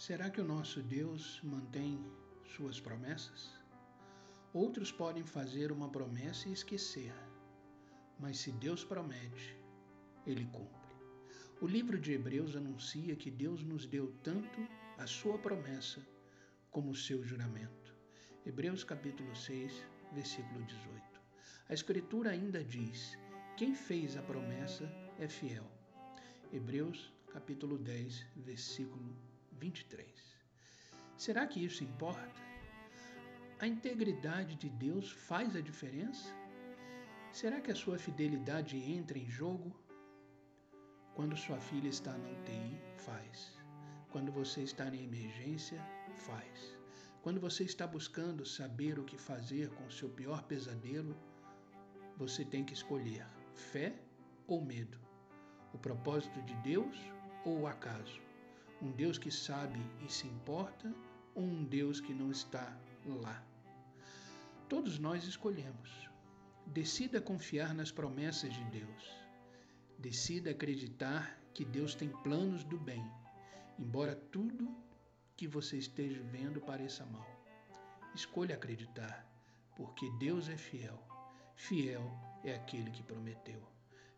Será que o nosso Deus mantém suas promessas? Outros podem fazer uma promessa e esquecer, mas se Deus promete, Ele cumpre. O livro de Hebreus anuncia que Deus nos deu tanto a sua promessa como o seu juramento. Hebreus capítulo 6, versículo 18. A Escritura ainda diz: quem fez a promessa é fiel. Hebreus capítulo 10, versículo 23. Será que isso importa? A integridade de Deus faz a diferença? Será que a sua fidelidade entra em jogo? Quando sua filha está na UTI, faz. Quando você está em emergência, faz. Quando você está buscando saber o que fazer com seu pior pesadelo, você tem que escolher fé ou medo, o propósito de Deus ou o acaso, um Deus que sabe e se importa ou um Deus que não está lá. Todos nós escolhemos. Decida confiar nas promessas de Deus. Decida acreditar que Deus tem planos do bem, embora tudo que você esteja vendo pareça mal. Escolha acreditar, porque Deus é fiel. Fiel é aquele que prometeu.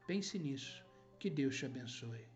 Pense nisso. Que Deus te abençoe.